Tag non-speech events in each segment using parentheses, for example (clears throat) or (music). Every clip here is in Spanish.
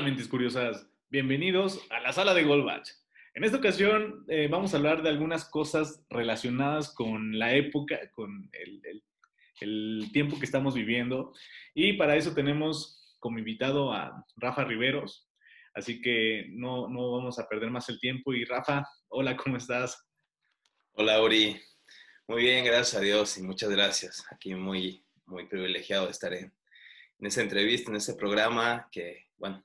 Hola, mentes curiosas. Bienvenidos a la sala de Goldbach. En esta ocasión eh, vamos a hablar de algunas cosas relacionadas con la época, con el, el- el tiempo que estamos viviendo. Y para eso tenemos como invitado a Rafa Riveros. Así que no, no vamos a perder más el tiempo. Y Rafa, hola, ¿cómo estás? Hola, Uri. Muy bien, gracias a Dios y muchas gracias. Aquí muy, muy privilegiado de estar en, en esta entrevista, en este programa, que, bueno,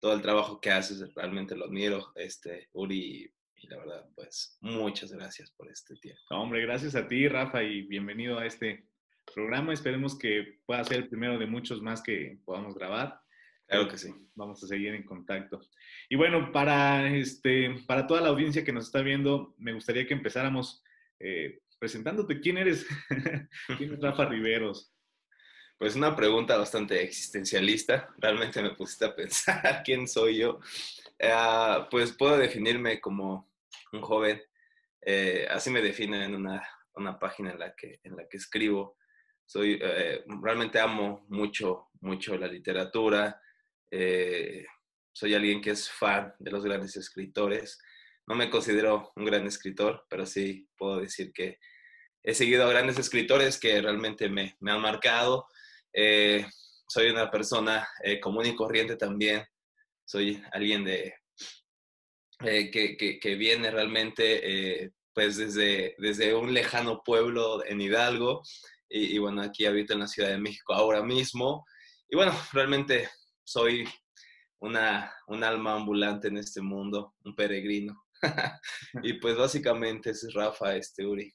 todo el trabajo que haces realmente lo admiro, este, Uri, y la verdad, pues, muchas gracias por este tiempo. Hombre, gracias a ti, Rafa, y bienvenido a este programa. Esperemos que pueda ser el primero de muchos más que podamos grabar. Claro que sí. Vamos a seguir en contacto. Y bueno, para, este, para toda la audiencia que nos está viendo, me gustaría que empezáramos eh, presentándote. ¿Quién eres? (laughs) ¿Quién es Rafa (laughs) Riveros? Pues una pregunta bastante existencialista. Realmente me pusiste a pensar (laughs) quién soy yo. Ah, pues puedo definirme como un joven. eh, así me define en una, una página en la que, en la que escribo. Soy, eh, realmente amo mucho, mucho la literatura. eh, soy alguien que es fan de los grandes escritores. No me considero un gran escritor, pero sí puedo decir que he seguido a grandes escritores que realmente me, me han marcado. Eh, soy una persona eh, común y corriente también. Soy alguien de, eh, que, que, que, viene realmente eh, pues desde, desde un lejano pueblo en Hidalgo y, y, bueno, aquí habito en la Ciudad de México ahora mismo. Y bueno, realmente soy una, un alma ambulante en este mundo, un peregrino. (laughs) y pues básicamente es Rafa, este Uri.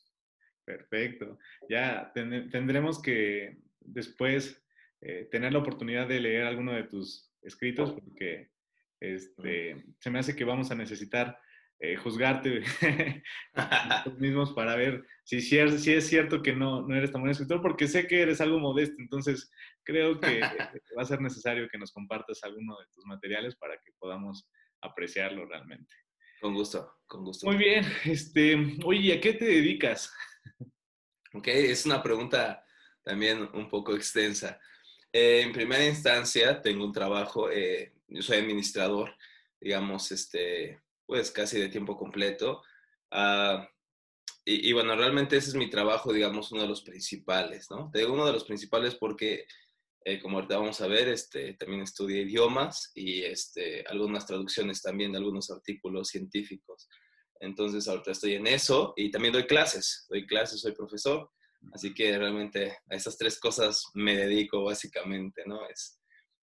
Perfecto. Ya ten tendremos que después eh, tener la oportunidad de leer alguno de tus escritos porque este, se me hace que vamos a necesitar eh, juzgarte (laughs) nosotros mismos para ver si, si, es, si es cierto que no, no eres tan buen escritor, porque sé que eres algo modesto, entonces creo que va a ser necesario que nos compartas alguno de tus materiales para que podamos apreciarlo realmente. Con gusto, con gusto. Muy bien, este, oye, ¿a qué te dedicas? Ok, es una pregunta también un poco extensa. Eh, en primera instancia, tengo un trabajo, eh, soy administrador, digamos, este, pues casi de tiempo completo. Uh, y, y, bueno, realmente ese es mi trabajo, digamos, uno de los principales, ¿no? Te digo uno de los principales porque, eh, como ahorita vamos a ver, este, también estudié idiomas y este, algunas traducciones también de algunos artículos científicos. Entonces, ahorita estoy en eso y también doy clases, doy clases, soy profesor. Así que realmente a esas tres cosas me dedico básicamente, ¿no? Es,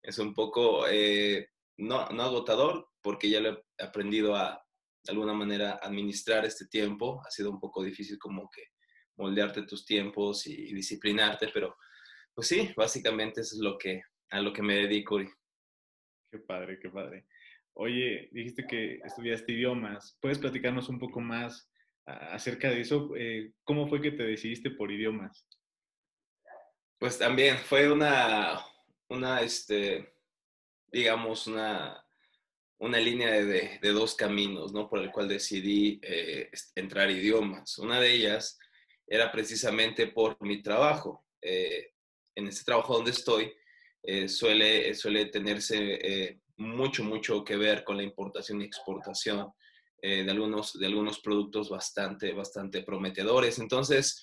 es un poco, eh, no, no agotador, porque ya lo he aprendido a, de alguna manera, administrar este tiempo. Ha sido un poco difícil como que moldearte tus tiempos y, disciplinarte, pero pues sí, básicamente eso es lo que, a lo que me dedico. Qué padre, qué padre. Oye, dijiste que estudiaste idiomas. ¿Puedes platicarnos un poco más acerca de eso? Eh, ¿Cómo fue que te decidiste por idiomas? Pues también fue una, una este, digamos, una, una línea de, de, dos caminos, ¿no? Por el cual decidí eh, entrar idiomas. Una de ellas era precisamente por mi trabajo. Eh, en este trabajo donde estoy, eh, suele, suele tenerse mucho, mucho que ver con la importación y exportación eh, de, algunos, de algunos productos bastante, bastante prometedores. Entonces,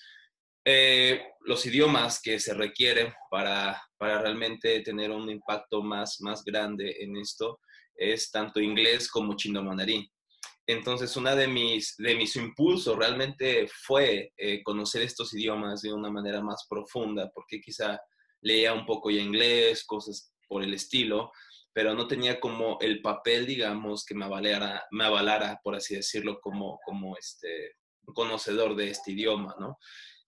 eh, los idiomas que se requieren para, para realmente tener un impacto más, más grande en esto es tanto inglés como chino mandarín. Entonces, una de mis, de mis impulsos realmente fue eh, conocer estos idiomas de una manera más profunda, porque quizá leía un poco ya inglés, cosas por el estilo, pero no tenía como el papel, digamos, que me avalara, me avalara por así decirlo, como, como este, un conocedor de este idioma, ¿no?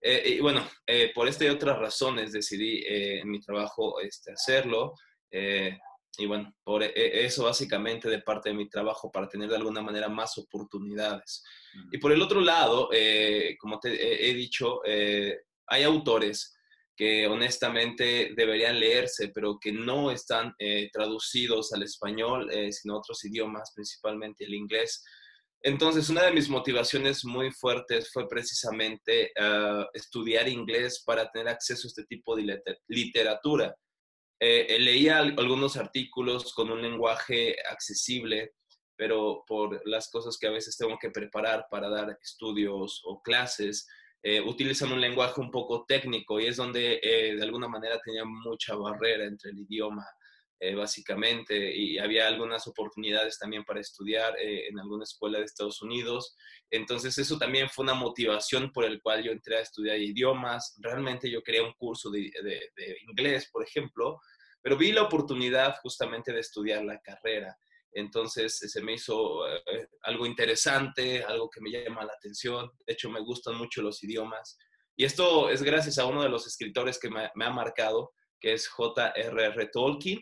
Eh, y bueno, eh, por esta y otras razones decidí eh, en mi trabajo este, hacerlo. Eh, y bueno, por eso básicamente de parte de mi trabajo para tener de alguna manera más oportunidades. Uh-huh. Y por el otro lado, eh, como te he, he dicho, eh, hay autores que honestamente deberían leerse, pero que no están eh, traducidos al español, sino a otros idiomas, principalmente el inglés. Entonces, una de mis motivaciones muy fuertes fue precisamente uh, estudiar inglés para tener acceso a este tipo de literatura. eh, leía algunos artículos con un lenguaje accesible, pero por las cosas que a veces tengo que preparar para dar estudios o clases, eh, utilizan un lenguaje un poco técnico y es donde eh, de alguna manera tenía mucha barrera entre el idioma, eh, básicamente, y había algunas oportunidades también para estudiar en alguna escuela de Estados Unidos. Entonces eso también fue una motivación por el cual yo entré a estudiar idiomas. Realmente yo quería un curso de inglés, por ejemplo, pero vi la oportunidad justamente de estudiar la carrera. Entonces se me hizo eh, algo interesante, algo que me llama la atención. De hecho, me gustan mucho los idiomas. Y esto es gracias a uno de los escritores que me, ha marcado, que es J.R.R. Tolkien,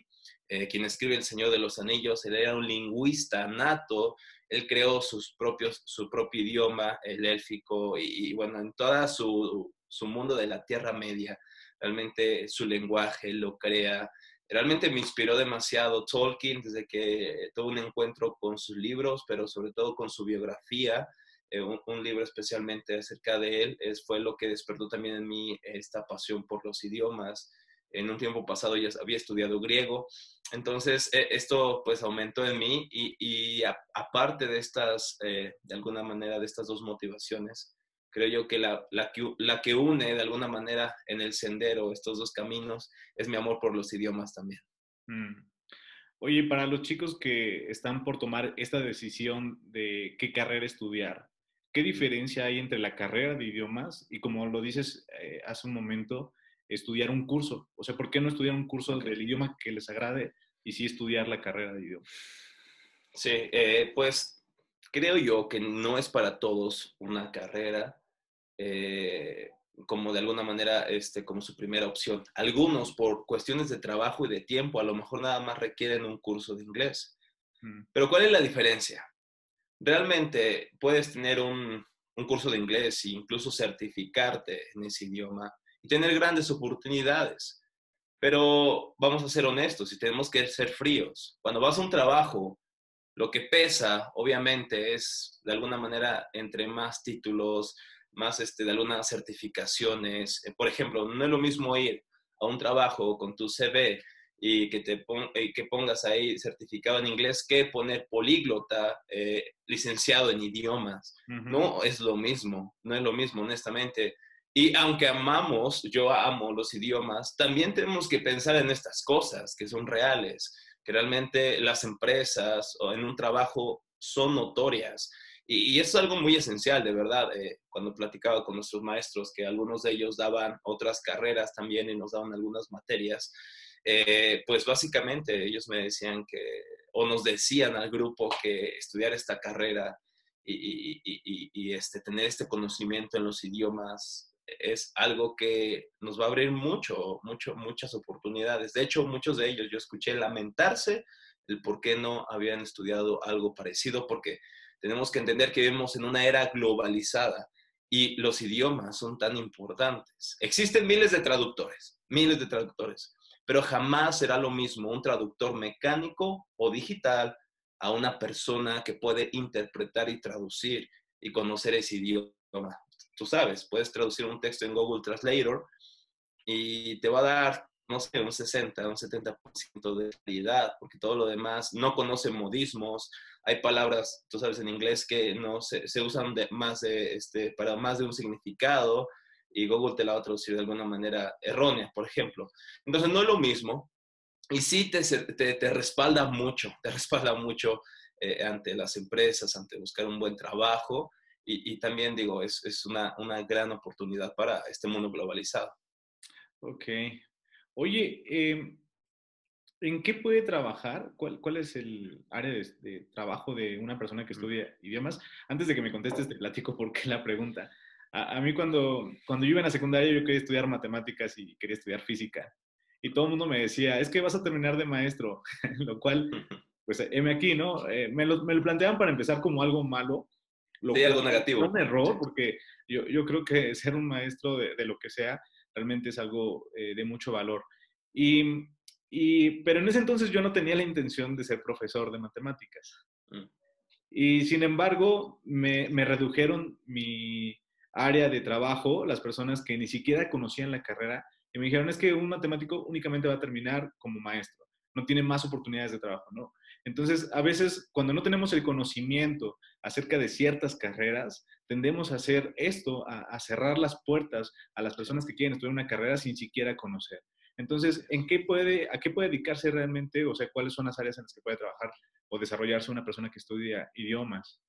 eh, quien escribe El Señor de los Anillos. Él era un lingüista nato. Él creó sus propios, su propio idioma, el élfico, y, bueno, en todo su, su mundo de la Tierra Media, realmente su lenguaje lo crea realmente me inspiró demasiado Tolkien desde que tuve un encuentro con sus libros, pero sobre todo con su biografía. Eh, un, libro especialmente acerca de él es, fue lo que despertó también en mí esta pasión por los idiomas. En un tiempo pasado ya había estudiado griego, entonces e, esto pues aumentó en mí y, aparte de estas, eh, de alguna manera, de estas dos motivaciones, creo yo que la, la, que la, que une de alguna manera en el sendero estos dos caminos es mi amor por los idiomas también. Mm. Oye, para los chicos que están por tomar esta decisión de qué carrera estudiar, ¿qué diferencia hay entre la carrera de idiomas y, como lo dices eh, hace un momento, estudiar un curso? O sea, ¿por qué no estudiar un curso del idioma que les agrade y sí estudiar la carrera de idiomas? Sí, eh, pues creo yo que no es para todos una carrera eh, como de alguna manera este, como su primera opción. Algunos por cuestiones de trabajo y de tiempo a lo mejor nada más requieren un curso de inglés. Mm. Pero ¿cuál es la diferencia? Realmente puedes tener un, un curso de inglés e incluso certificarte en ese idioma y tener grandes oportunidades. Pero vamos a ser honestos y tenemos que ser fríos. Cuando vas a un trabajo, lo que pesa, obviamente, es de alguna manera entre más títulos, más este, de algunas certificaciones. Eh, por ejemplo, no es lo mismo ir a un trabajo con tu CV y que, te que pongas ahí certificado en inglés que poner políglota, eh, licenciado en idiomas. No es lo mismo, no es lo mismo, honestamente. Y aunque amamos, yo amo los idiomas, también tenemos que pensar en estas cosas que son reales, que realmente las empresas o en un trabajo son notorias y, eso es algo muy esencial, de verdad. Eh, cuando platicaba con nuestros maestros, que algunos de ellos daban otras carreras también y nos daban algunas materias, eh, pues básicamente ellos me decían que, o nos decían al grupo que estudiar esta carrera y, y, este, tener este conocimiento en los idiomas es algo que nos va a abrir mucho, mucho, muchas oportunidades. De hecho, muchos de ellos yo escuché lamentarse el por qué no habían estudiado algo parecido, porque tenemos que entender que vivimos en una era globalizada y los idiomas son tan importantes. Existen miles de traductores, miles de traductores, pero jamás será lo mismo un traductor mecánico o digital a una persona que puede interpretar y traducir y conocer ese idioma. Tú sabes, puedes traducir un texto en Google Translator y te va a dar no sé, un 60, un 70% de calidad, porque todo lo demás no conoce modismos. Hay palabras, tú sabes, en inglés que no se, se usan de, más de, este, para más de un significado y Google te la va a traducir de alguna manera errónea, por ejemplo. Entonces, no es lo mismo y sí te, te, te respalda mucho, te (laughs) respalda mucho eh, ante las empresas, ante buscar un buen trabajo y, y también digo, es, es una, una gran oportunidad para este mundo globalizado. Ok, Oye, em, ¿en qué puede trabajar? ¿Cuál, cuál es el área de, trabajo de una persona que estudia idiomas? Antes de que me contestes, te platico por qué la pregunta. A, mí cuando, cuando yo iba en la secundaria yo quería estudiar matemáticas y quería estudiar física. Y todo el mundo me decía, es que vas a terminar de maestro, (laughs) lo cual, pues, heme aquí, ¿no? Eh, me, lo, me, lo, planteaban para empezar como algo malo. Lo sí, algo negativo. Un error, porque yo, yo, creo que ser un maestro de, de lo que sea realmente es algo eh, de mucho valor. Y, y, pero en ese entonces yo no tenía la intención de ser profesor de matemáticas. Mm. Y sin embargo, me, me, redujeron mi área de trabajo, las personas que ni siquiera conocían la carrera, y me dijeron, es que un matemático únicamente va a terminar como maestro, no tiene más oportunidades de trabajo, ¿no? Entonces, a veces, cuando no tenemos el conocimiento acerca de ciertas carreras, tendemos a hacer esto, a, cerrar las puertas a las personas que quieren estudiar una carrera sin siquiera conocer. Entonces, ¿en qué puede, ¿a qué puede dedicarse realmente? O sea, ¿cuáles son las áreas en las que puede trabajar o desarrollarse una persona que estudia idiomas?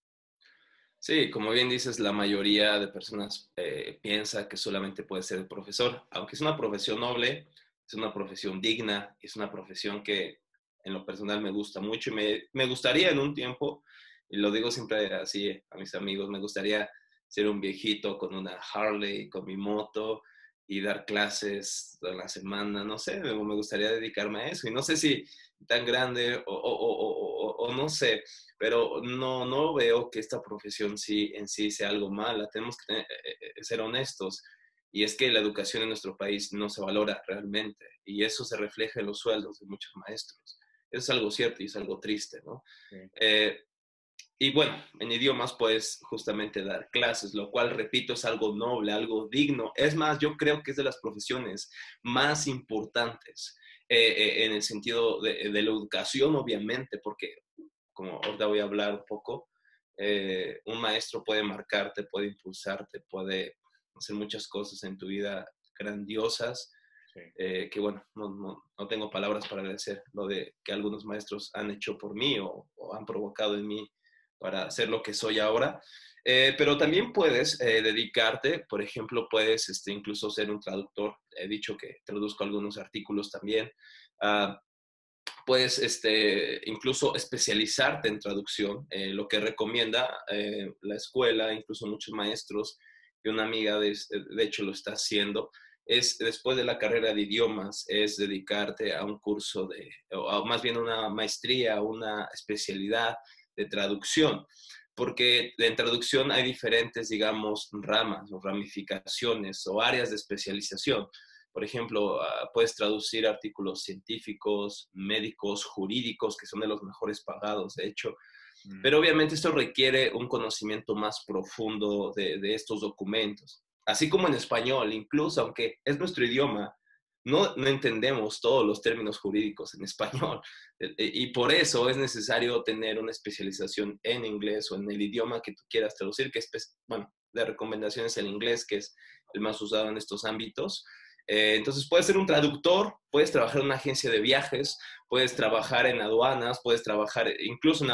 Sí, como bien dices, la mayoría de personas eh, piensa que solamente puede ser profesor, aunque es una profesión noble, es una profesión digna, es una profesión que en lo personal me gusta mucho y me, me gustaría en un tiempo, y lo digo siempre así a mis amigos, me gustaría ser un viejito con una Harley, con mi moto y dar clases a la semana, no sé, me, gustaría dedicarme a eso y no sé si tan grande o, o, o, no sé, pero no, no veo que esta profesión sí, en sí sea algo mala, tenemos que eh, eh, ser honestos. Y es que la educación en nuestro país no se valora realmente y eso se refleja en los sueldos de muchos maestros. Es algo cierto y es algo triste, ¿no? Eh, y bueno, en idiomas puedes justamente dar clases, lo cual, repito, es algo noble, algo digno. Es más, yo creo que es de las profesiones más importantes eh, eh, en el sentido de, la educación, obviamente, porque como ahorita voy a hablar un poco, un maestro puede marcarte, puede impulsarte, puede hacer muchas cosas en tu vida grandiosas eh, que bueno, no, no, tengo palabras para agradecer lo de que algunos maestros han hecho por mí o, han provocado en mí para ser lo que soy ahora. Eh, pero también puedes eh, dedicarte, por ejemplo, puedes este, incluso ser un traductor. He dicho que traduzco algunos artículos también. Ah, puedes este, incluso especializarte en traducción, lo que recomienda la escuela, incluso muchos maestros, y una amiga de, de hecho lo está haciendo, es después de la carrera de idiomas, es dedicarte a un curso de, o más bien una maestría, una especialidad de traducción, porque en traducción hay diferentes, digamos, ramas o ramificaciones o áreas de especialización. Por ejemplo, ah, puedes traducir artículos científicos, médicos, jurídicos, que son de los mejores pagados, de hecho. Mm. Pero obviamente esto requiere un conocimiento más profundo de, de estos documentos así como en español, incluso aunque es nuestro idioma, no, no, entendemos todos los términos jurídicos en español. (laughs) E, e, y por eso es necesario tener una especialización en inglés o en el idioma que tú quieras traducir, que es, pues, bueno, de recomendaciones en inglés, que es el más usado en estos ámbitos. Eh, entonces, puedes ser un traductor, puedes trabajar en una agencia de viajes, puedes trabajar en aduanas, puedes trabajar incluso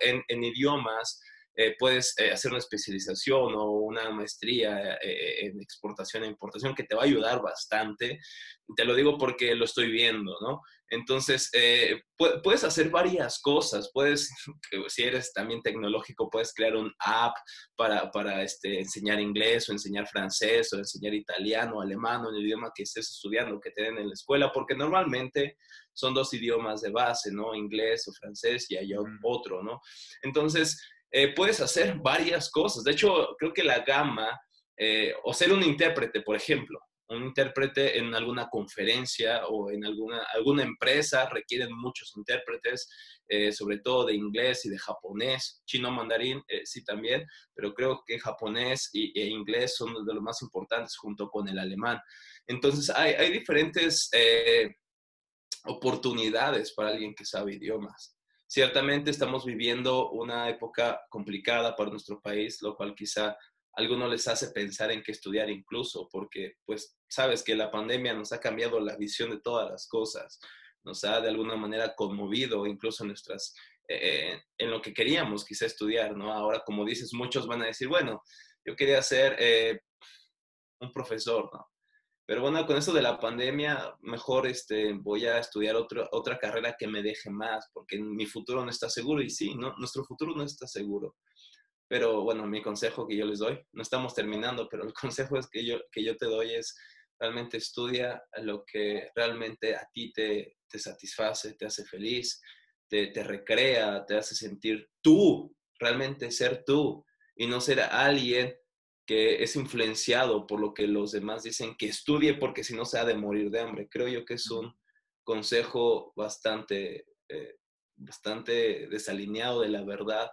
en, en idiomas, eh, puedes eh, hacer una especialización o una maestría eh, en exportación e importación que te va a ayudar bastante. Te lo digo porque lo estoy viendo, ¿no? Entonces, puedes hacer varias cosas. Puedes, (laughs) si eres también tecnológico, puedes crear un app para, para este, enseñar inglés o enseñar francés o enseñar italiano, alemán o el idioma que estés estudiando, que te den en la escuela, porque normalmente son dos idiomas de base, ¿no? Inglés o francés y hay otro, ¿no? Entonces, eh, puedes hacer varias cosas. De hecho, creo que la gama, eh, o ser un intérprete, por ejemplo, un intérprete en alguna conferencia o en alguna, alguna empresa requieren muchos intérpretes, eh, sobre todo de inglés y de japonés, chino mandarín, sí también, pero creo que japonés y, e inglés son de los más importantes junto con el alemán. Entonces, hay diferentes oportunidades para alguien que sabe idiomas. Ciertamente estamos viviendo una época complicada para nuestro país, lo cual quizá algunos les hace pensar en qué estudiar incluso, porque pues sabes que la pandemia nos ha cambiado la visión de todas las cosas, nos ha de alguna manera conmovido incluso nuestras, eh, en lo que queríamos quizá estudiar, ¿no? Ahora, como dices, muchos van a decir, bueno, yo quería ser eh, un profesor, ¿no? Pero bueno, con eso de la pandemia, mejor este, voy a estudiar otra carrera que me deje más, porque mi futuro no está seguro. Y sí, ¿no? nuestro futuro no está seguro. Pero bueno, mi consejo que yo les doy, no estamos terminando, pero el (laughs) consejo es que yo, que yo te doy es realmente estudia lo que realmente a ti te, te satisface, te hace feliz, te, te recrea, te hace sentir tú, realmente ser tú y no ser alguien que es influenciado por lo que los demás dicen que estudie porque si no se ha de morir de hambre. Creo yo que es un consejo bastante, eh, bastante desalineado de la verdad,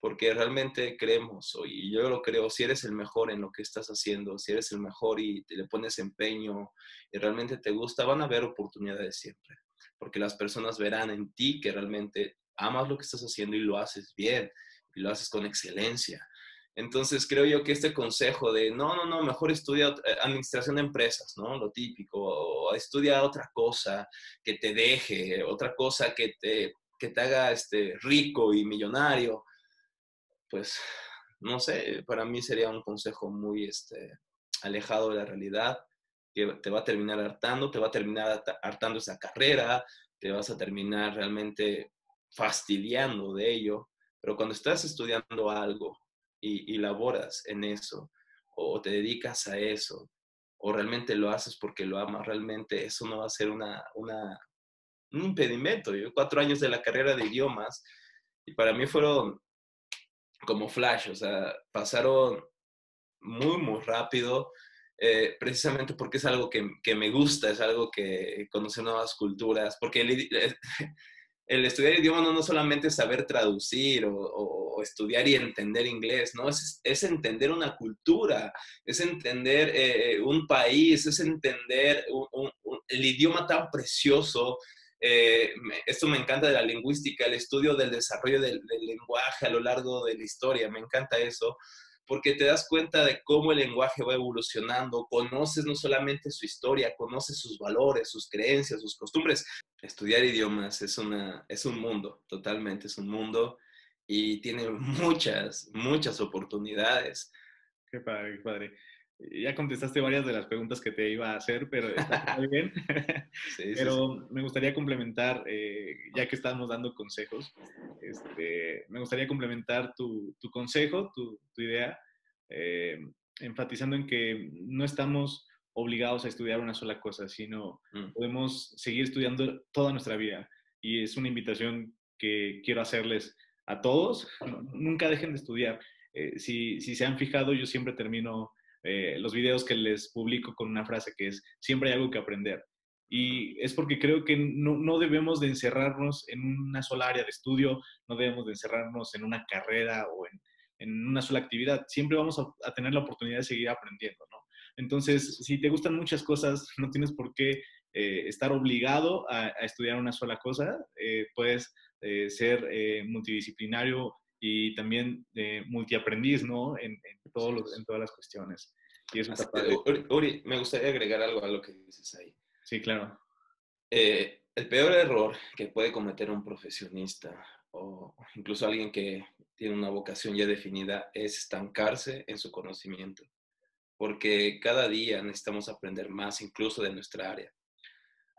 porque realmente creemos, y yo lo creo, si eres el mejor en lo que estás haciendo, si eres el mejor y te le pones empeño y realmente te gusta, van a haber oportunidades siempre, porque las personas verán en ti que realmente amas lo que estás haciendo y lo haces bien, y lo haces con excelencia. Entonces creo yo que este consejo de no, no, no, mejor estudia eh, administración de empresas, ¿no? Lo típico, o estudia otra cosa que te deje, otra cosa que te, que te haga este, rico y millonario, pues no sé, para mí sería un consejo muy este, alejado de la realidad, que te va a terminar hartando, te va a terminar hartando esa carrera, te vas a terminar realmente fastidiando de ello, pero cuando estás estudiando algo y, laboras en eso, o te dedicas a eso, o realmente lo haces porque lo amas, realmente eso no va a ser una, una, un impedimento. Yo cuatro años de la carrera de idiomas y para mí fueron como flash, o sea, pasaron muy, muy rápido, eh, precisamente porque es algo que, que, me gusta, es algo que conoce nuevas culturas, porque el, (laughs) el estudiar idioma no, no solamente saber traducir o, estudiar y entender inglés, ¿no? Es, es entender una cultura, es entender eh, un país, es entender el idioma tan precioso. Eh, esto me encanta de la lingüística, el estudio del desarrollo del lenguaje a lo largo de la historia, me encanta eso porque te das cuenta de cómo el lenguaje va evolucionando, conoces no solamente su historia, conoces sus valores, sus creencias, sus costumbres. Estudiar idiomas es, una, es un mundo, totalmente es un mundo y tiene muchas, muchas oportunidades. Qué padre, qué padre. Ya contestaste varias de las preguntas que te iba a hacer, pero está (laughs) muy bien. pero me gustaría complementar, eh, ya que estamos dando consejos, este, me gustaría complementar tu, tu consejo, tu, tu idea, eh, enfatizando en que no estamos obligados a estudiar una sola cosa, sino mm. podemos seguir estudiando toda nuestra vida. Y es una invitación que quiero hacerles a todos. (laughs) nunca dejen de estudiar. Eh, si, si se han fijado, yo siempre termino eh, los videos que les publico con una frase que es, siempre hay algo que aprender. Y es porque creo que no, no, debemos de encerrarnos en una sola área de estudio, no debemos de encerrarnos en una carrera o en, en una sola actividad. Siempre vamos a, tener la oportunidad de seguir aprendiendo, ¿no? Entonces, si te gustan muchas cosas, (laughs) no tienes por qué eh, estar obligado a, estudiar una sola cosa. Eh, puedes ser multidisciplinario y también eh, multiaprendiz, ¿no? En, en, todos en todas las cuestiones. Y eso está padre. Uri, me gustaría agregar algo a lo que dices ahí. Sí, claro. Eh, el peor error que puede cometer un profesionista o incluso alguien que tiene una vocación ya definida es estancarse en su conocimiento, porque cada día necesitamos aprender más incluso de nuestra área.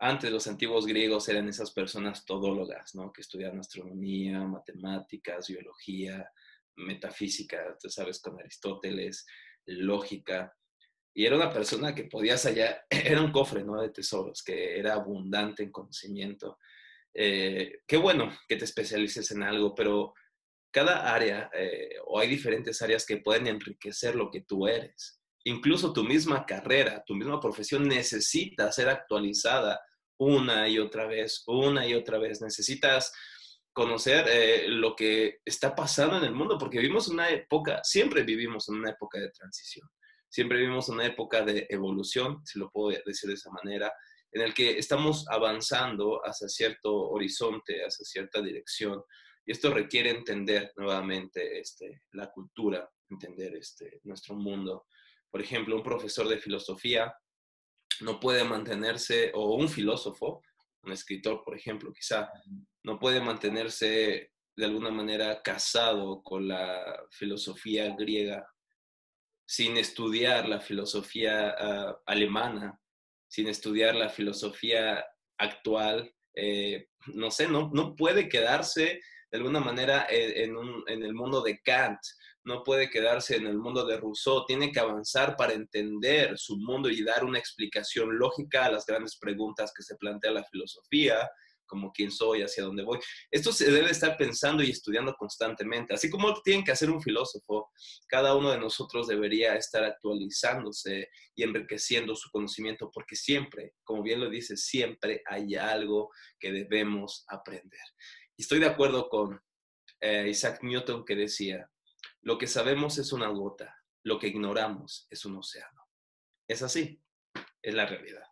Antes los antiguos griegos eran esas personas todólogas, ¿no? Que estudiaban astronomía, matemáticas, biología, metafísica, tú sabes, con Aristóteles, lógica. Y era una persona que podías hallar, (clears throat) era un cofre, ¿no? De tesoros, que era abundante en conocimiento. Eh, qué bueno que te especialices en algo, pero cada área, eh, o hay diferentes áreas que pueden enriquecer lo que tú eres. Incluso tu misma carrera, tu misma profesión necesita ser actualizada una y otra vez, una y otra vez. Necesitas conocer eh, lo que está pasando en el mundo, porque vivimos una época, siempre vivimos en una época de transición, siempre vivimos una época de evolución, si lo puedo decir de esa manera, en el que estamos avanzando hacia cierto horizonte, hacia cierta dirección. Y esto requiere entender nuevamente este, la cultura, entender este, nuestro mundo. Por ejemplo, un profesor de filosofía no puede mantenerse, o un filósofo, un escritor, por ejemplo, quizá, no puede mantenerse de alguna manera casado con la filosofía griega sin estudiar la filosofía ah, alemana, sin estudiar la filosofía actual, eh, no sé, no, no puede quedarse de alguna manera en, en, el mundo de Kant, no puede quedarse en el mundo de Rousseau, tiene que avanzar para entender su mundo y dar una explicación lógica a las grandes preguntas que se plantea la filosofía, como quién soy, hacia dónde voy. Esto se debe estar pensando y estudiando constantemente, así como tiene que hacer un filósofo, cada uno de nosotros debería estar actualizándose y enriqueciendo su conocimiento, porque siempre, como bien lo dice, siempre hay algo que debemos aprender. Y estoy de acuerdo con eh, Isaac Newton que decía, lo que sabemos es una gota, lo que ignoramos es un océano. Es así, es la realidad.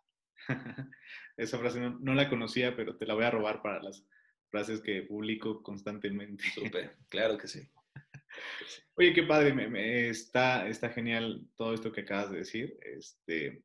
(laughs) Esa frase no, la conocía, pero te la voy a robar para las frases que publico constantemente. Súper, claro que sí. (laughs) Oye, qué padre, me, está, está genial todo esto que acabas de decir. Este,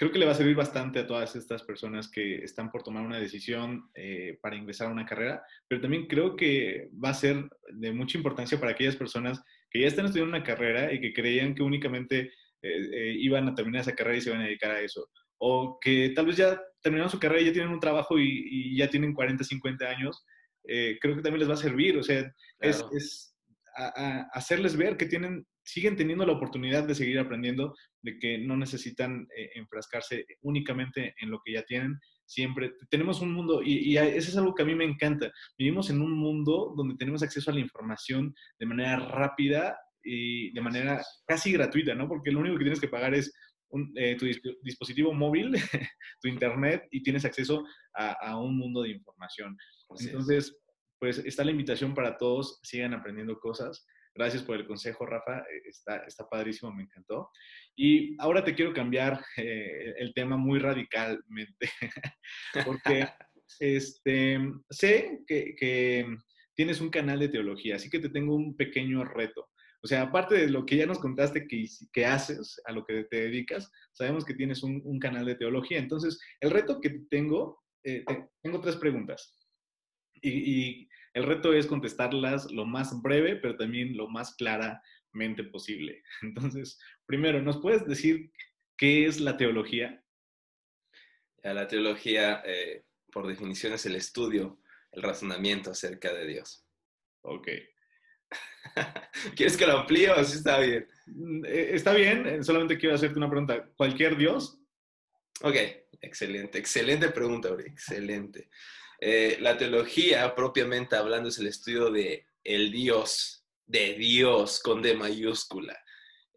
creo que le va a servir bastante a todas estas personas que están por tomar una decisión eh, para ingresar a una carrera, pero también creo que va a ser de mucha importancia para aquellas personas que ya están estudiando una carrera y que creían que únicamente eh, eh, iban a terminar esa carrera y se iban a dedicar a eso. O que tal vez ya terminaron su carrera y ya tienen un trabajo y, ya tienen 40, 50 años. creo que también les va a servir. O sea, es, es a, hacerles ver que tienen, siguen teniendo la oportunidad de seguir aprendiendo, de que no necesitan eh, enfrascarse únicamente en lo que ya tienen. Siempre tenemos un mundo, y, eso es algo que a mí me encanta. Vivimos en un mundo donde tenemos acceso a la información de manera rápida y de manera casi gratuita, ¿no? Porque lo único que tienes que pagar es eh, tu dispositivo móvil, (laughs) tu internet, y tienes acceso a, un mundo de información. Entonces, pues está la invitación para todos, sigan aprendiendo cosas. Gracias por el consejo, Rafa. Eh, está, está padrísimo, me encantó. Y ahora te quiero cambiar eh, el tema muy radicalmente, (laughs) porque este, sé que, que, tienes un canal de teología, así que te tengo un pequeño reto. O sea, aparte de lo que ya nos contaste que, que haces, a lo que te dedicas, sabemos que tienes un, un canal de teología. Entonces, el reto que tengo, eh, tengo tres preguntas. Y, el reto es contestarlas lo más breve, pero también lo más claramente posible. (laughs) Entonces, primero, ¿nos puedes decir qué es la teología? La teología, eh, por definición, es el estudio, el razonamiento acerca de Dios. Ok. (laughs) ¿Quieres que lo amplíe o así está bien? Mm, eh, está bien, eh, solamente quiero hacerte una pregunta. ¿Cualquier Dios? Ok, excelente, excelente pregunta, Uri, excelente. Eh, la teología, propiamente hablando, es el estudio de el Dios, de Dios con D mayúscula.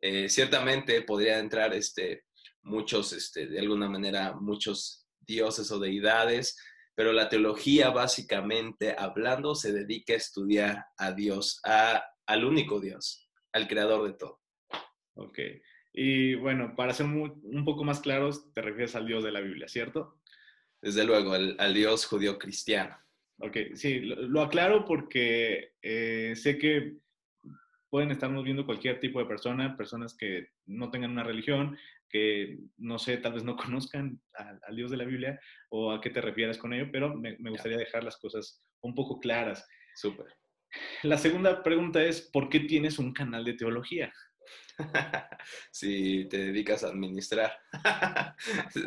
Eh, ciertamente podría entrar este, muchos, este, de alguna manera, muchos dioses o deidades, pero la teología, básicamente hablando, se dedica a estudiar a Dios, a, al único Dios, al creador de todo. Ok. Y bueno, para ser un poco más claros, te refieres al Dios de la Biblia, ¿cierto? Desde luego, al, Dios judío cristiano. Ok, sí, lo, aclaro porque eh, sé que pueden estarnos viendo cualquier tipo de persona, personas que no tengan una religión, que no sé, tal vez no (laughs) conozcan al, Dios de la Biblia o a qué te refieres con ello, pero me, me gustaría dejar las cosas un poco claras. Súper. La segunda pregunta es, ¿por qué tienes un canal de teología? (laughs) si te dedicas a administrar. (laughs)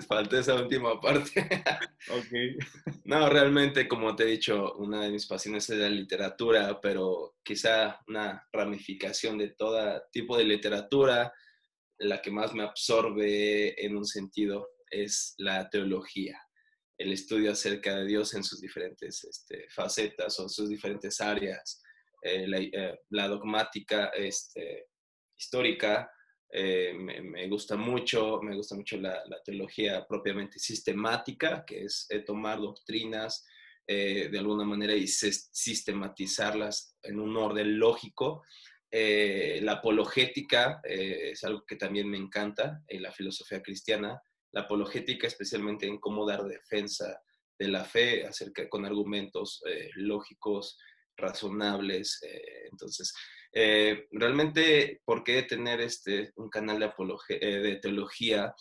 Falta esa última parte. (laughs) ok. no, realmente, como te he dicho, una de mis pasiones es la literatura, pero quizá una ramificación de todo tipo de literatura, la que más me absorbe en un sentido es la teología el estudio acerca de Dios en sus diferentes este, facetas o sus diferentes áreas, eh, la, eh, la, dogmática, este, histórica, eh, me, gusta mucho, me gusta mucho la, teología propiamente sistemática, que es eh, tomar doctrinas eh, de alguna manera y sistematizarlas en un orden lógico. la apologética es algo que también me encanta en la filosofía cristiana, la apologética especialmente en cómo dar defensa de la fe acerca con argumentos lógicos, razonables. entonces, eh, realmente, ¿por qué tener este, un canal de, eh, de teología?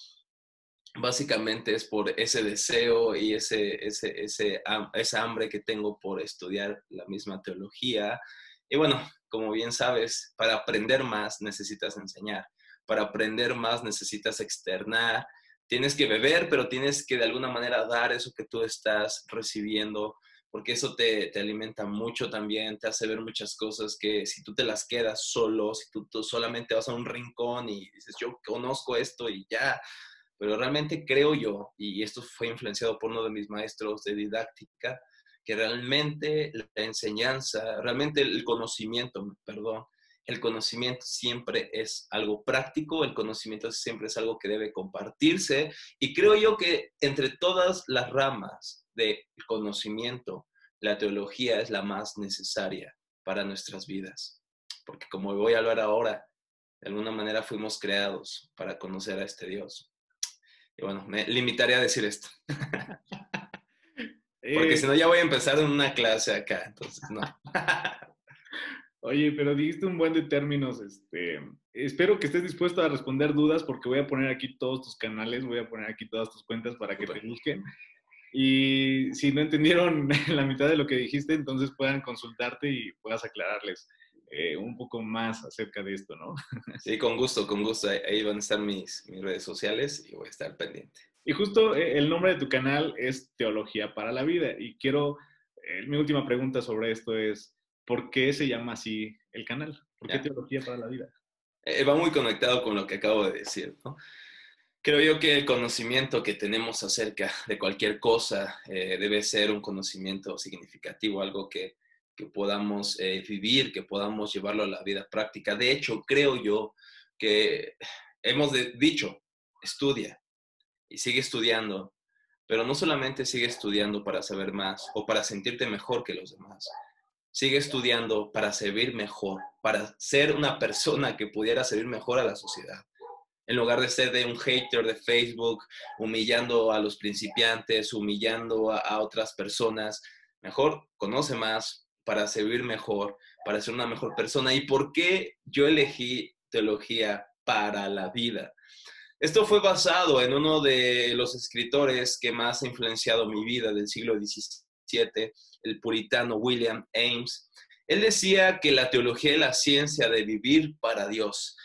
Básicamente es por ese deseo y ese, ese, ese, esa hambre que tengo por estudiar la misma teología. Y bueno, como bien sabes, para aprender más necesitas enseñar. Para aprender más necesitas externar. Tienes que beber, pero tienes que de alguna manera dar eso que tú estás recibiendo porque eso te, te, alimenta mucho también, te hace ver muchas cosas que si tú te las quedas solo, si tú, tú, solamente vas a un rincón y dices, yo conozco esto y ya, pero realmente creo yo, y esto fue influenciado por uno de mis maestros de didáctica, que realmente la enseñanza, realmente el conocimiento, perdón, el conocimiento siempre es algo práctico, el conocimiento siempre es algo que debe compartirse y creo yo que entre todas las ramas de conocimiento, la teología es la más necesaria. para nuestras vidas. Porque como voy a hablar ahora, de alguna manera fuimos creados para conocer a este Dios. Y bueno, me limitaré a decir esto. (laughs) Porque eh, si no, ya voy a empezar en una clase acá, entonces no. (laughs) Oye, pero dijiste un buen de términos. Este, espero que estés dispuesto a responder dudas porque voy a poner aquí todos tus canales, voy a poner aquí todas tus cuentas para que te busquen. Y si no entendieron (laughs) la mitad de lo que dijiste, entonces puedan consultarte y puedas aclararles eh, un poco más acerca de esto, ¿no? (laughs) Sí, con gusto, con gusto. Ahí van a estar mis, mis redes sociales y voy a estar pendiente. Y justo eh, el nombre de tu canal es Teología para la Vida. Y quiero, eh, mi última pregunta sobre esto es, ¿por qué se llama así el canal? ¿Por qué Teología para la Vida? Eh, va muy conectado con lo que acabo de decir, ¿no? Creo yo que el conocimiento que tenemos acerca de cualquier cosa debe ser un conocimiento significativo, algo que, que podamos vivir, que podamos llevarlo a la vida práctica. De hecho, creo yo que hemos dicho, estudia, y sigue estudiando, pero no solamente sigue estudiando para saber más o para sentirte mejor que los demás, sigue estudiando para servir mejor, para ser una persona que pudiera servir mejor a la sociedad. En lugar de ser de un hater de Facebook, humillando a los principiantes, humillando a, a otras personas, mejor conoce más para servir mejor, para ser una mejor persona. ¿Y por qué yo elegí teología para la vida? Esto fue basado en uno de los escritores que más ha influenciado mi vida del siglo XVII, el puritano William Ames. Él decía que la teología es la ciencia de vivir para Dios.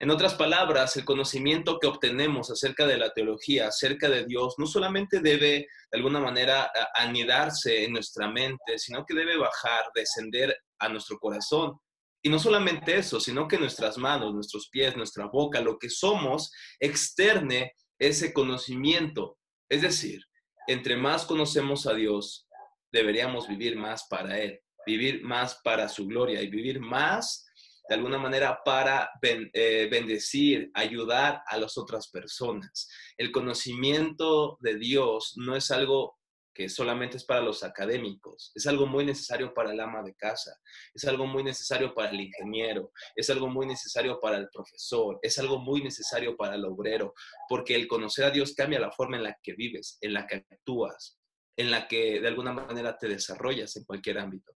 En otras palabras, el conocimiento que obtenemos acerca de la teología, acerca de Dios, no solamente debe de alguna manera anidarse en nuestra mente, sino que debe bajar, descender a nuestro corazón y no solamente eso, sino que nuestras manos, nuestros pies, nuestra boca, lo que somos, externe ese conocimiento. Es decir, entre más conocemos a Dios, deberíamos vivir más para Él, vivir más para su gloria y vivir más, de alguna manera, para eh, bendecir, ayudar a las otras personas. El conocimiento de Dios no es algo que solamente es para los académicos, es algo muy necesario para el ama de casa, es algo muy necesario para el ingeniero, es algo muy necesario para el profesor, es algo muy necesario para el obrero, porque el conocer a Dios cambia la forma en la que vives, en la que actúas, en la que de alguna manera te desarrollas en cualquier ámbito.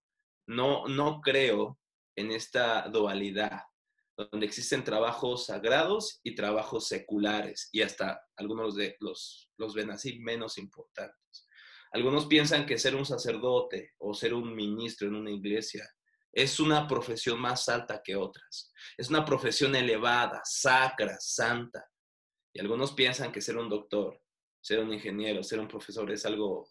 No, no creo en esta dualidad donde existen trabajos sagrados y trabajos seculares, y hasta algunos de los, los ven así menos importantes. Algunos piensan que ser un sacerdote o ser un ministro en una iglesia es una profesión más alta que otras. Es una profesión elevada, sacra, santa. Y algunos piensan que ser un doctor, ser un ingeniero, ser un profesor es algo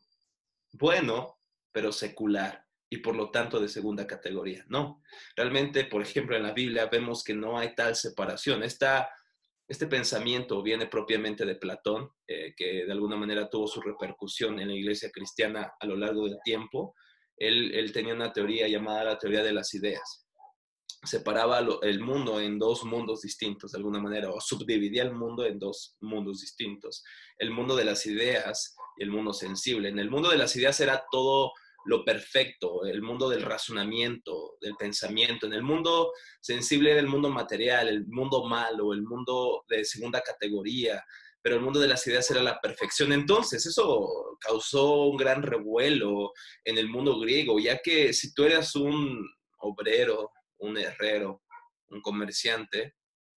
bueno, pero secular y por lo tanto de segunda categoría. No, realmente, por ejemplo, en la Biblia vemos que no hay tal separación. Esta este pensamiento viene propiamente de Platón, eh, que de alguna manera tuvo su repercusión en la iglesia cristiana a lo largo del tiempo. Él, tenía una teoría llamada la teoría de las ideas. Separaba el mundo en dos mundos distintos, de alguna manera, o subdividía el mundo en dos mundos distintos. El mundo de las ideas y el mundo sensible. En el mundo de las ideas era todo lo perfecto, el mundo del razonamiento, del pensamiento, en el mundo sensible del mundo material, el mundo malo, el mundo de segunda categoría, pero el mundo de las ideas era la perfección. Entonces, eso causó un gran revuelo en el mundo griego, ya que si tú eras un obrero, un herrero, un comerciante,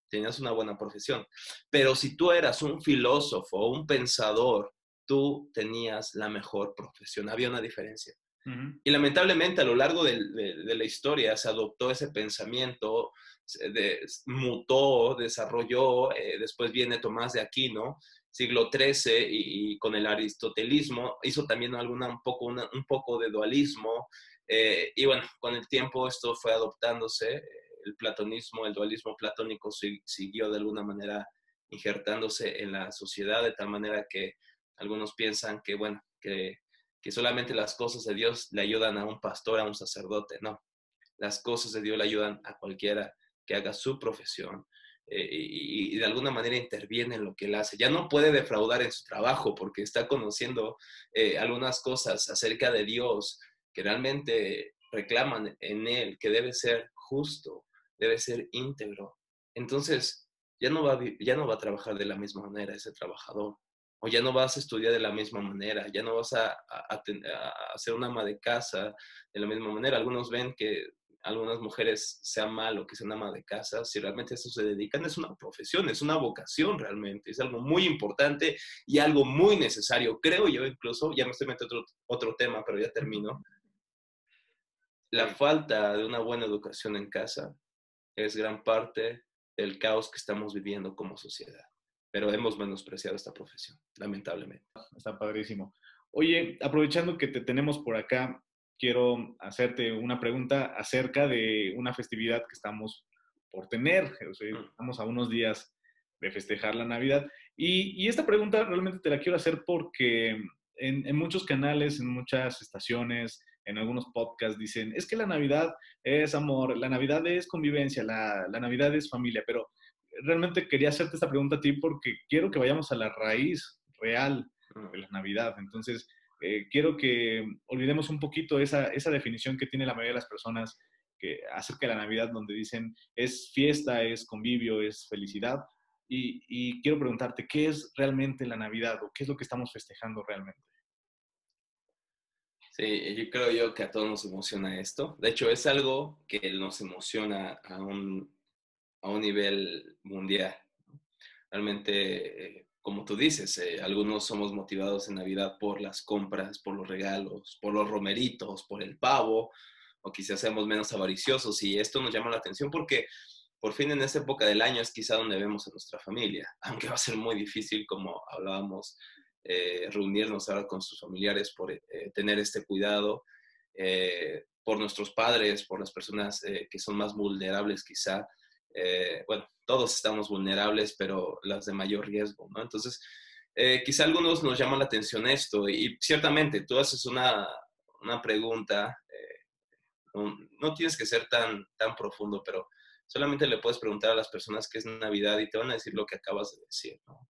tenías una buena profesión. Pero si tú eras un filósofo, un pensador, tú tenías la mejor profesión. Había una diferencia. Y lamentablemente a lo largo de, la historia se adoptó ese pensamiento, mutó, desarrolló, eh, después viene Tomás de Aquino, siglo XIII, y, con el aristotelismo hizo también alguna, un, poco, un poco de dualismo, eh, y bueno, con el tiempo esto fue adoptándose, el platonismo, el dualismo platónico siguió de alguna manera injertándose en la sociedad, de tal manera que algunos piensan que, bueno, que que solamente las cosas de Dios le ayudan a un pastor, a un sacerdote, no. Las cosas de Dios le ayudan a cualquiera que haga su profesión eh, y, de alguna manera interviene en lo que él hace. Ya no puede defraudar en su trabajo porque está conociendo eh, algunas cosas acerca de Dios que realmente reclaman en él que debe ser justo, debe ser íntegro. Entonces, ya no va ya no va a trabajar de la misma manera ese trabajador, o ya no vas a estudiar de la misma manera, ya no vas a, a, hacer una ama de casa de la misma manera. Algunos ven que algunas mujeres sea malo que sean ama de casa, si realmente a eso se dedican, es una profesión, es una vocación realmente, es algo muy importante y algo muy necesario. Creo yo incluso, ya me estoy metiendo otro, otro tema, pero ya termino. La falta de una buena educación en casa es gran parte del caos que estamos viviendo como sociedad. Pero hemos menospreciado esta profesión, lamentablemente. Está padrísimo. Oye, aprovechando que te tenemos por acá, quiero hacerte una pregunta acerca de una festividad que estamos por tener. Mm. estamos a unos días de festejar la Navidad. Y, esta pregunta realmente te la quiero hacer porque en, muchos canales, en muchas estaciones, en algunos podcasts dicen, es que la Navidad es amor, la Navidad es convivencia, la, la Navidad es familia, pero realmente quería hacerte esta pregunta a ti porque quiero que vayamos a la raíz real de la Navidad. Entonces, eh, quiero que olvidemos un poquito esa, esa, definición que tiene la mayoría de las personas que, acerca de la Navidad, donde dicen es fiesta, es convivio, es felicidad. Y, y, quiero preguntarte, ¿qué es realmente la Navidad o qué es lo que estamos festejando realmente? Sí, yo creo yo que a todos nos emociona esto. De hecho, es algo que nos emociona a un, a un nivel mundial. Realmente eh, como tú dices, eh, algunos somos motivados en Navidad por las compras, por los regalos, por los romeritos, por el pavo, o quizás seamos menos avariciosos y esto nos llama la atención porque por fin en esta época del año es quizá donde vemos a nuestra familia, (laughs) aunque va a ser muy difícil, como hablábamos, eh, reunirnos ahora con sus familiares por tener este cuidado, por nuestros padres, por las personas que son más vulnerables quizá, eh, bueno, todos estamos vulnerables, pero las de mayor riesgo, ¿no? Entonces, eh, quizá algunos nos llama la atención esto y ciertamente tú haces una, una pregunta, eh, no, tienes que ser tan, tan profundo, pero solamente le puedes preguntar a las personas qué es Navidad y te van a decir lo que acabas de decir, ¿no?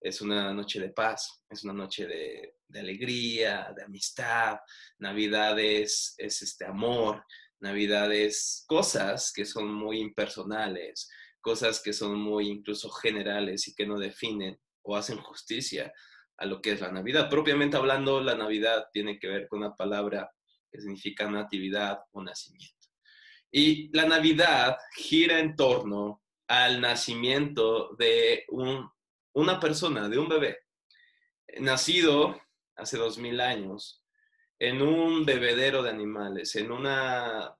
Es una noche de paz, es una noche de, de alegría, de amistad, Navidad es, es este amor, Navidades, cosas que son muy impersonales, cosas que son muy incluso generales y que no definen o hacen justicia a lo que es la Navidad. Propiamente hablando, la Navidad tiene que ver con una palabra que significa natividad o nacimiento. Y la Navidad gira en torno al nacimiento de una persona, de un bebé, nacido hace dos mil años en un bebedero de animales, en, una,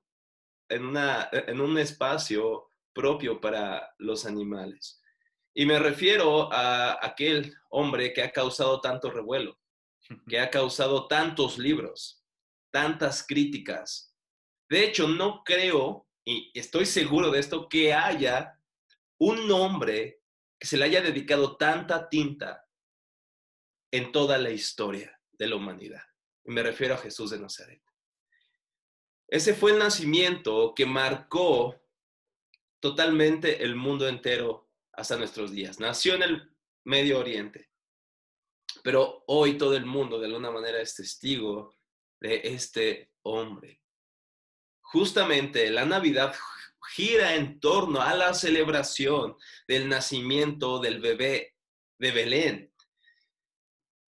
en, una, en un espacio propio para los animales. Y me refiero a aquel hombre que ha causado tanto revuelo, que ha causado tantos libros, tantas críticas. De hecho, no creo, y estoy seguro de esto, que haya un hombre que se le haya dedicado tanta tinta en toda la historia de la humanidad. Y me refiero a Jesús de Nazaret. Ese fue el nacimiento que marcó totalmente el mundo entero hasta nuestros días. Nació en el Medio Oriente, pero hoy todo el mundo de alguna manera es testigo de este hombre. Justamente la Navidad gira en torno a la celebración del nacimiento del bebé de Belén.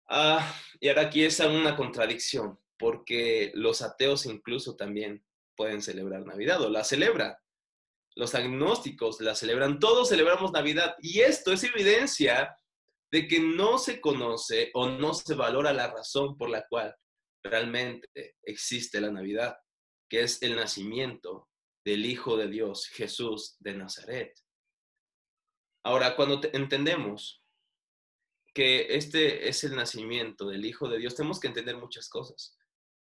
Ah, y ahora aquí es una contradicción, porque los ateos incluso también pueden celebrar Navidad o la celebran. Los agnósticos la celebran, todos celebramos Navidad y esto es evidencia de que no se conoce o no se valora la razón por la cual realmente existe la Navidad, que es el nacimiento del Hijo de Dios, Jesús de Nazaret. Ahora, cuando entendemos que este es el nacimiento del Hijo de Dios, tenemos que entender muchas cosas.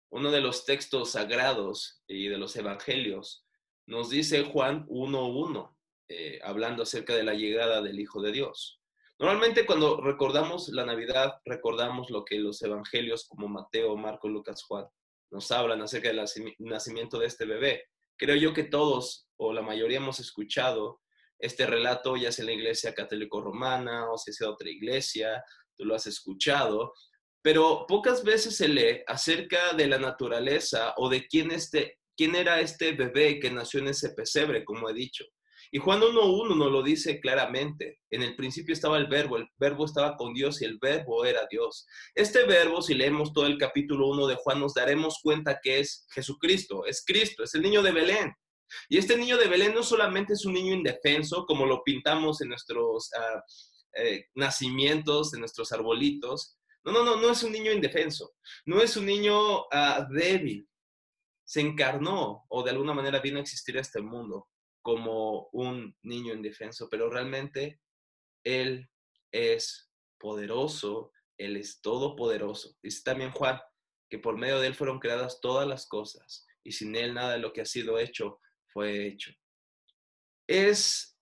Uno de los textos sagrados y de los evangelios nos dice Juan 1.1, eh, hablando acerca de la llegada del Hijo de Dios. Normalmente cuando recordamos la Navidad, recordamos lo que los evangelios como Mateo, Marco, Lucas, Juan nos hablan acerca del nacimiento de este bebé. Creo yo que todos o la mayoría hemos escuchado este relato, ya sea en la iglesia católico romana o si sea otra iglesia, tú lo has escuchado, pero pocas veces se lee acerca de la naturaleza o de quién, este, quién era este bebé que nació en ese pesebre, como he dicho. Y Juan 1.1 nos lo dice claramente. En el principio estaba el verbo, el verbo estaba con Dios y el verbo era Dios. Este verbo, si leemos todo el capítulo 1 de Juan, nos daremos cuenta que es Jesucristo, es Cristo, es el niño de Belén. Y este niño de Belén no solamente es un niño indefenso, como lo pintamos en nuestros eh, nacimientos, en nuestros arbolitos. No, no, no, no es un niño indefenso, no es un niño ah, débil. Se encarnó o de alguna manera vino a existir a este mundo como un niño indefenso, pero realmente Él es poderoso, Él es todopoderoso. Dice también Juan que por medio de Él fueron creadas todas las cosas y sin Él nada de lo que ha sido hecho fue hecho. Es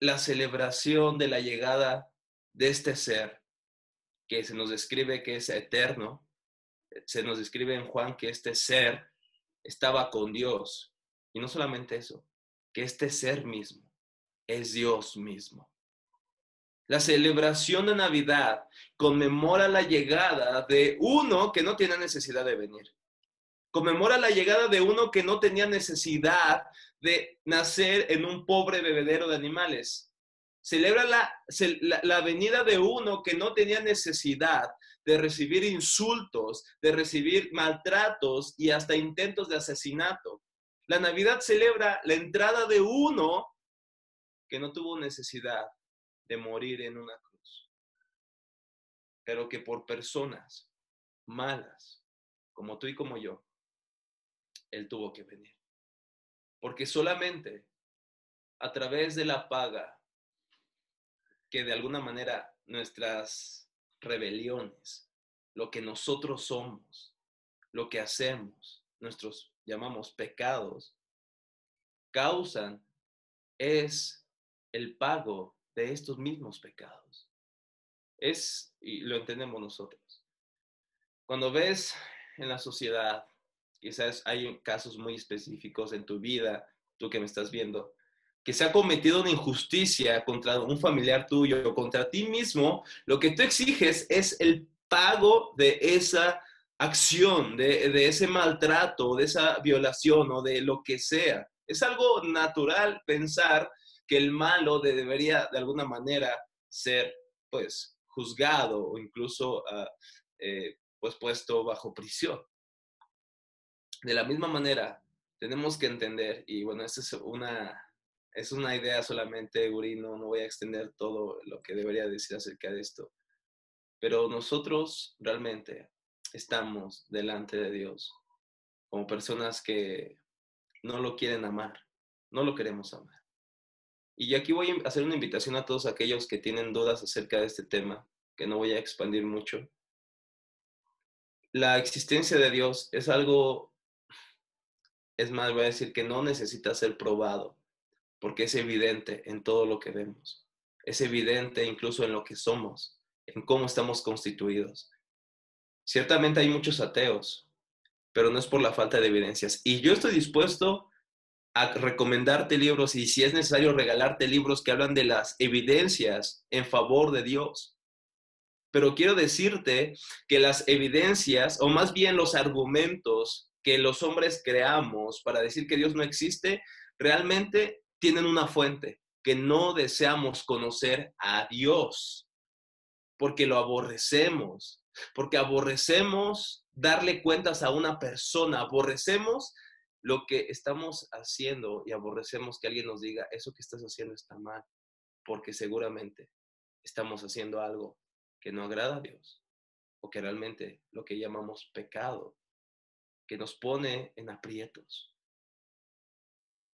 la celebración de la llegada de este ser que se nos describe que es eterno. Se nos describe en Juan que este ser estaba con Dios. Y no solamente eso, que este ser mismo es Dios mismo. La celebración de Navidad conmemora la llegada de uno que no tiene necesidad de venir. Conmemora la llegada de uno que no tenía necesidad de nacer en un pobre bebedero de animales. Celebra la, la, la venida de uno que no tenía necesidad de recibir insultos, de recibir maltratos y hasta intentos de asesinato. La Navidad celebra la entrada de uno que no tuvo necesidad de morir en una cruz, pero que por personas malas, como tú y como yo, Él tuvo que venir. Porque solamente a través de la paga que de alguna manera nuestras rebeliones, lo que nosotros somos, lo que hacemos, nuestros llamamos pecados, causan es el pago de estos mismos pecados. Es, y lo entendemos nosotros. Cuando ves en la sociedad, quizás hay casos muy específicos en tu vida, tú que me estás viendo, que se ha cometido una injusticia contra un familiar tuyo o contra ti mismo, lo que tú exiges es el pago de esa acción, de, ese maltrato, de esa violación o de lo que sea. Es algo natural pensar que el malo debería de alguna manera ser pues juzgado o incluso ah, eh, pues puesto bajo prisión. De la misma manera, tenemos que entender, y bueno, esta es una, es una idea solamente, Uri, no voy a extender todo lo que debería decir acerca de esto, pero nosotros realmente estamos delante de Dios como personas que no lo quieren amar, no lo queremos amar. Y aquí voy a hacer una invitación a todos aquellos que tienen dudas acerca de este tema, que no voy a expandir mucho. La existencia de Dios es algo, es más, voy a decir que no necesita ser probado, porque es evidente en todo lo que vemos. Es evidente incluso en lo que somos, en cómo estamos constituidos. Ciertamente hay muchos ateos, pero no es por la falta de evidencias. Y yo estoy dispuesto a recomendarte libros y si es necesario regalarte libros que hablan de las evidencias en favor de Dios. Pero quiero decirte que las evidencias, o más bien los argumentos que los hombres creamos para decir que Dios no existe, realmente tienen una fuente, que no deseamos conocer a Dios, porque lo aborrecemos, porque aborrecemos darle cuentas a una persona, aborrecemos lo que estamos haciendo y aborrecemos que alguien nos diga, eso que estás haciendo está mal, porque seguramente estamos haciendo algo que no agrada a Dios o que realmente lo que llamamos pecado, que nos pone en aprietos.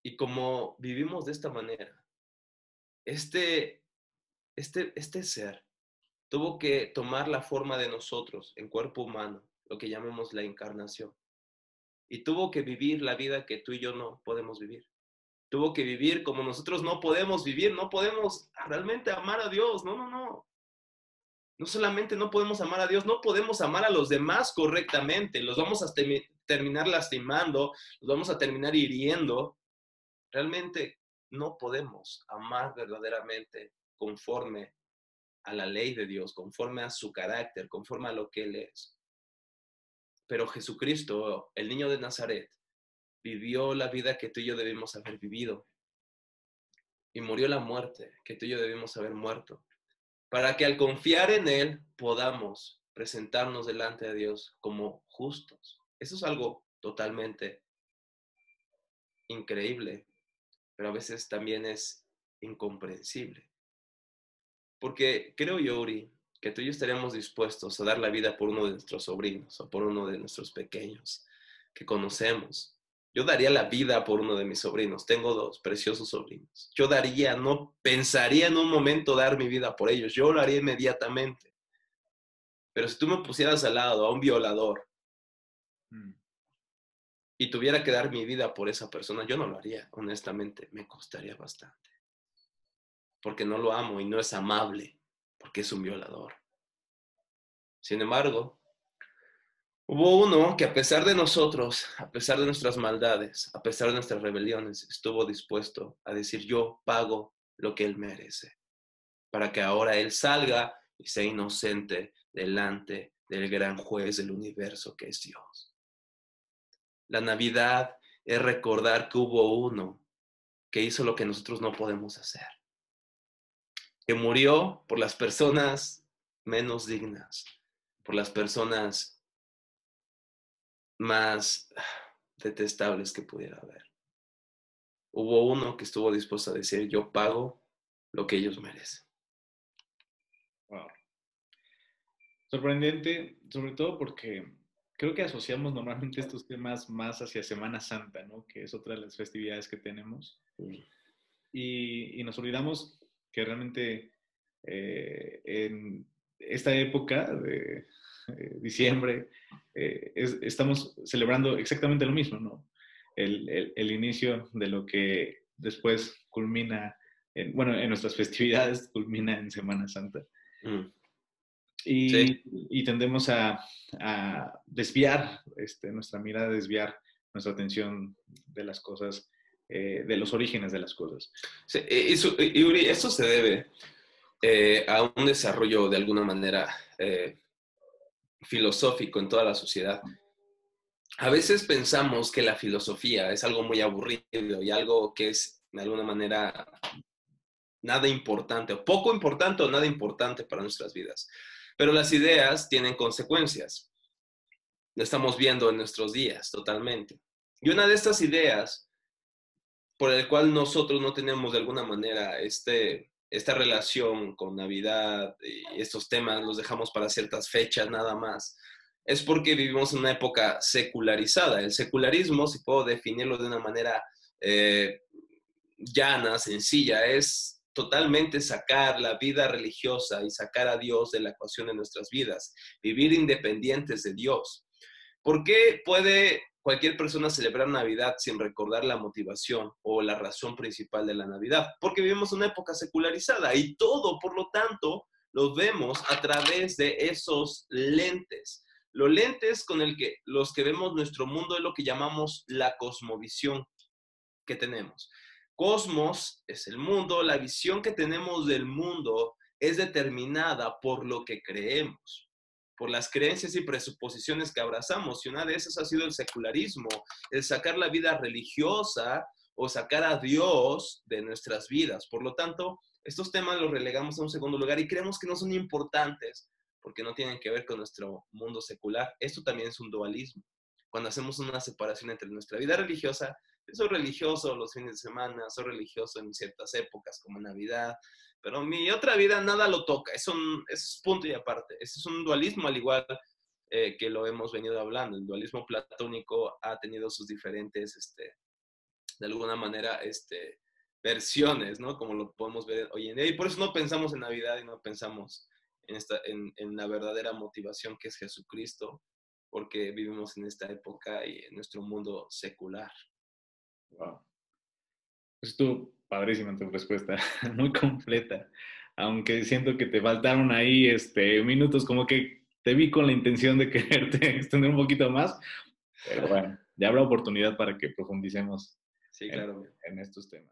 Y como vivimos de esta manera, este, este, este ser tuvo que tomar la forma de nosotros en cuerpo humano, lo que llamamos la encarnación. Y tuvo que vivir la vida que tú y yo no podemos vivir. Tuvo que vivir como nosotros no podemos vivir, no podemos realmente amar a Dios, no, no, no. No solamente no podemos amar a Dios, no podemos amar a los demás correctamente, los vamos a terminar lastimando, vamos a terminar hiriendo. Realmente no podemos amar verdaderamente conforme a la ley de Dios, conforme a su carácter, conforme a lo que Él es. Pero Jesucristo, el niño de Nazaret, vivió la vida que tú y yo debimos haber vivido. Y murió la muerte que tú y yo debimos haber muerto. Para que al confiar en Él podamos presentarnos delante de Dios como justos. Eso es algo totalmente increíble, pero a veces también es incomprensible. Porque creo yo, Uri, que tú y yo estaríamos dispuestos a dar la vida por uno de nuestros sobrinos o por uno de nuestros pequeños que conocemos. Yo daría la vida por uno de mis sobrinos. Tengo dos preciosos sobrinos. Yo daría, no pensaría en un momento dar mi vida por ellos. Yo lo haría inmediatamente. Pero si tú me pusieras al lado a un violador. Y tuviera que dar mi vida por esa persona, yo no lo haría, honestamente. Me costaría bastante. Porque no lo amo y no es amable porque es un violador. Sin embargo, hubo uno que a pesar de nosotros, a pesar de nuestras maldades, a pesar de nuestras rebeliones, estuvo dispuesto a decir, yo pago lo que él merece, para que ahora él salga y sea inocente delante del gran juez del universo que es Dios. La Navidad es recordar que hubo uno que hizo lo que nosotros no podemos hacer que murió por las personas menos dignas, por las personas más detestables que pudiera haber. Hubo uno que estuvo dispuesto a decir, yo pago lo que ellos merecen. Wow. Sorprendente, sobre todo porque creo que asociamos normalmente estos temas más hacia Semana Santa, ¿no? Que es otra de las festividades que tenemos. Y, y nos olvidamos que realmente eh, en esta época de eh, diciembre eh, estamos celebrando exactamente lo mismo, ¿no? El, el, inicio de lo que después culmina, en, bueno, en nuestras festividades culmina en Semana Santa. Mm. Y, y, tendemos a, a desviar este, nuestra mirada, desviar nuestra atención de las cosas de los orígenes de las cosas. Sí, y, Uri, eso se debe eh, a un desarrollo de alguna manera eh, filosófico en toda la sociedad. A veces pensamos que la filosofía es algo muy aburrido y algo que es de alguna manera nada importante, o poco importante o nada importante para nuestras vidas. Pero las ideas tienen consecuencias. Lo estamos viendo en nuestros días totalmente. Y una de estas ideas por el cual nosotros no tenemos de alguna manera este, esta relación con Navidad y estos temas los dejamos para ciertas fechas nada más, es porque vivimos en una época secularizada. El secularismo, si puedo definirlo de una manera eh, llana, sencilla, es totalmente sacar la vida religiosa y sacar a Dios de la ecuación de nuestras vidas, vivir independientes de Dios. ¿Por qué puede cualquier persona celebrar Navidad sin recordar la motivación o la razón principal de la Navidad, porque vivimos una época secularizada y todo, por lo tanto, lo vemos a través de esos lentes. Los lentes con el que los que vemos nuestro mundo es lo que llamamos la cosmovisión que tenemos. Cosmos es el mundo, la visión que tenemos del mundo es determinada por lo que creemos por las creencias y presuposiciones que abrazamos. Y una de esas ha sido el secularismo, el sacar la vida religiosa o sacar a Dios de nuestras vidas. Por lo tanto, estos temas los relegamos a un segundo lugar y creemos que no son importantes porque no tienen que ver con nuestro mundo secular. Esto también es un dualismo. Cuando hacemos una separación entre nuestra vida religiosa, soy religioso los fines de semana, soy religioso en ciertas épocas como Navidad, pero mi otra vida nada lo toca, es un, es punto y aparte. Ese es un dualismo al igual eh, que lo hemos venido hablando. El dualismo platónico ha tenido sus diferentes, este, de alguna manera, este, versiones, ¿no? Como lo podemos ver hoy en día. Y por eso no pensamos en Navidad y no pensamos en, esta, en, en la verdadera motivación que es Jesucristo, porque vivimos en esta época y en nuestro mundo secular. Wow. Estuvo padrísima tu respuesta, (laughs) muy completa. Aunque siento que te faltaron ahí este, minutos, como que te vi con la intención de (laughs) quererte extender un poquito más. Pero bueno, ya habrá oportunidad para que profundicemos sí, claro. en estos temas.